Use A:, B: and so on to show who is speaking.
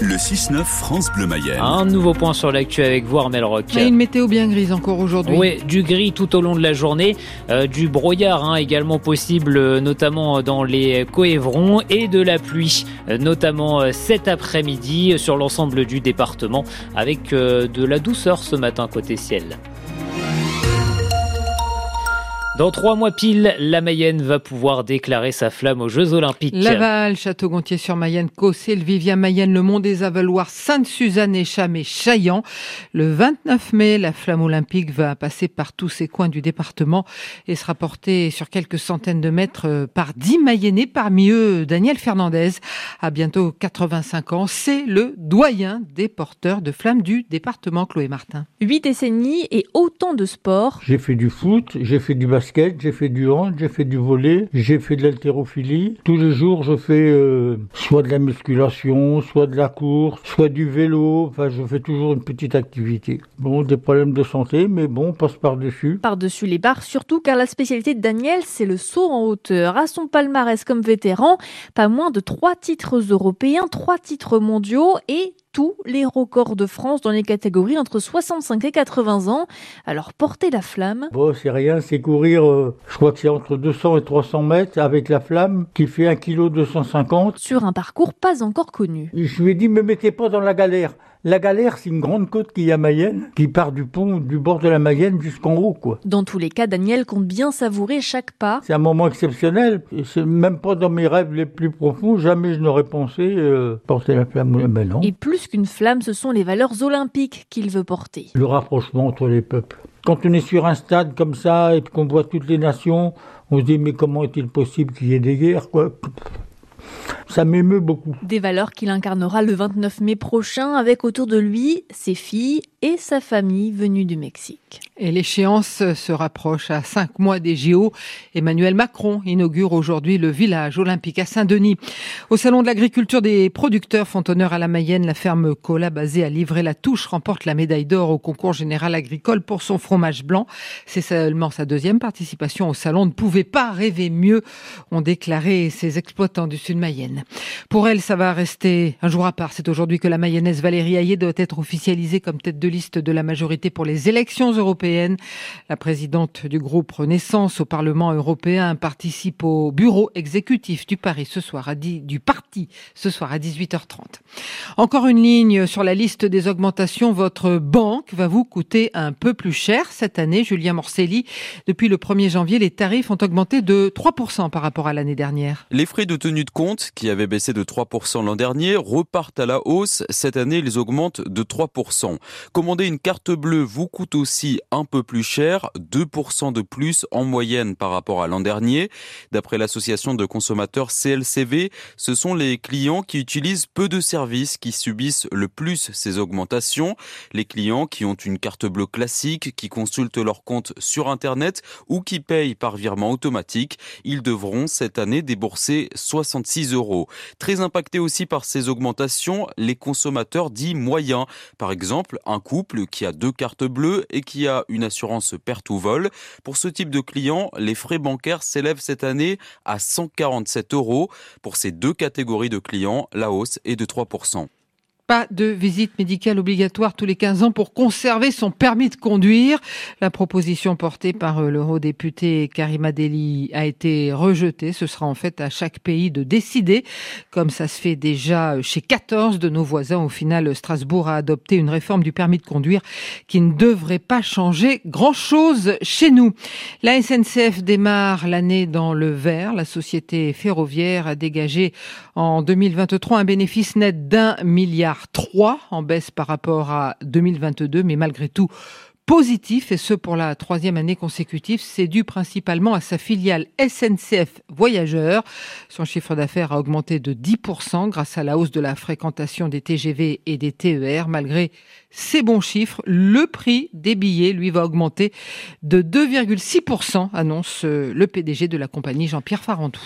A: Le 6-9 France Bleu Mayenne.
B: Un nouveau point sur l'actu avec vous, Armel Rock.
C: Et une météo bien grise encore aujourd'hui.
B: Oui, du gris tout au long de la journée, euh, du brouillard hein, également possible, euh, notamment dans les coévrons, et de la pluie, euh, notamment cet après-midi sur l'ensemble du département, avec de la douceur ce matin côté ciel. Dans trois mois pile, la Mayenne va pouvoir déclarer sa flamme aux Jeux Olympiques.
C: Laval, Château-Gontier-sur-Mayenne, Cossé, le Vivien Mayenne, le Mont des Avaloirs, Sainte-Suzanne, Écham et Chaillan. Le 29 mai, la flamme olympique va passer par tous ces coins du département et sera portée sur quelques centaines de mètres euh, par dix Mayennais, parmi eux Daniel Fernandez, à bientôt 85 ans. C'est le doyen des porteurs de flammes du département, Chloé Martin.
D: Huit décennies et autant de sports.
E: J'ai fait du foot, j'ai fait du basket j'ai fait du hand, j'ai fait du volet, j'ai fait de l'haltérophilie. Tous les jours, je fais euh, soit de la musculation, soit de la course, soit du vélo. Enfin, je fais toujours une petite activité. Bon, des problèmes de santé, mais bon, on passe par-dessus.
D: Par-dessus les barres, surtout car la spécialité de Daniel, c'est le saut en hauteur. À son palmarès comme vétéran, pas moins de trois titres européens, trois titres mondiaux et tous les records de France dans les catégories entre 65 et 80 ans. Alors porter la flamme.
E: Bon, c'est rien, c'est courir, euh, je crois que c'est entre 200 et 300 mètres avec la flamme qui fait 1 kg 250.
D: Sur un parcours pas encore connu.
E: Je lui ai dit, me mettez pas dans la galère. La galère, c'est une grande côte qui y a Mayenne, qui part du pont du bord de la Mayenne jusqu'en haut, quoi.
D: Dans tous les cas, Daniel compte bien savourer chaque pas.
E: C'est un moment exceptionnel. C'est même pas dans mes rêves les plus profonds. Jamais je n'aurais pensé euh, porter la flamme. Ben non.
D: Et plus qu'une flamme, ce sont les valeurs olympiques qu'il veut porter.
E: Le rapprochement entre les peuples. Quand on est sur un stade comme ça et qu'on voit toutes les nations, on se dit mais comment est-il possible qu'il y ait des guerres, quoi? Ça m'émeut beaucoup.
D: Des valeurs qu'il incarnera le 29 mai prochain avec autour de lui ses filles et sa famille venue du Mexique.
C: Et l'échéance se rapproche à cinq mois des JO. Emmanuel Macron inaugure aujourd'hui le village olympique à Saint-Denis. Au salon de l'agriculture des producteurs font honneur à la Mayenne, la ferme Cola basée à Livrer-la-Touche remporte la médaille d'or au concours général agricole pour son fromage blanc. C'est seulement sa deuxième participation au salon. On ne pouvait pas rêver mieux, ont déclaré ses exploitants du sud Mayenne. Pour elle, ça va rester un jour à part. C'est aujourd'hui que la mayonnaise Valérie Hayé doit être officialisée comme tête de liste de la majorité pour les élections européennes. La présidente du groupe Renaissance au Parlement européen participe au bureau exécutif du du parti ce soir à 18h30. Encore une ligne sur la liste des augmentations. Votre banque va vous coûter un peu plus cher cette année, Julien Morcelli. Depuis le 1er janvier, les tarifs ont augmenté de 3% par rapport à l'année dernière.
F: Les frais de tenue de compte, qui avaient baissé de 3% l'an dernier, repartent à la hausse. Cette année, ils augmentent de 3%. Commander une carte bleue vous coûte aussi un peu plus cher, 2% de plus en moyenne par rapport à l'an dernier. D'après l'association de consommateurs CLCV, ce sont les clients qui utilisent peu de services qui subissent le plus ces augmentations. Les clients qui ont une carte bleue classique, qui consultent leur compte sur Internet ou qui payent par virement automatique, ils devront cette année débourser 66 euros. Très impactés aussi par ces augmentations, les consommateurs dits moyens. Par exemple, un couple qui a deux cartes bleues et qui a une assurance perte ou vol. Pour ce type de client, les frais bancaires s'élèvent cette année à 147 euros. Pour ces deux catégories de clients, la hausse est de 3%
C: pas de visite médicale obligatoire tous les 15 ans pour conserver son permis de conduire. La proposition portée par euh, l'eurodéputé Karima Deli a été rejetée. Ce sera en fait à chaque pays de décider, comme ça se fait déjà chez 14 de nos voisins. Au final, Strasbourg a adopté une réforme du permis de conduire qui ne devrait pas changer grand-chose chez nous. La SNCF démarre l'année dans le vert. La société ferroviaire a dégagé en 2023 un bénéfice net d'un milliard 3 en baisse par rapport à 2022, mais malgré tout positif, et ce pour la troisième année consécutive. C'est dû principalement à sa filiale SNCF Voyageurs. Son chiffre d'affaires a augmenté de 10% grâce à la hausse de la fréquentation des TGV et des TER. Malgré ces bons chiffres, le prix des billets, lui, va augmenter de 2,6%, annonce le PDG de la compagnie Jean-Pierre Farandou.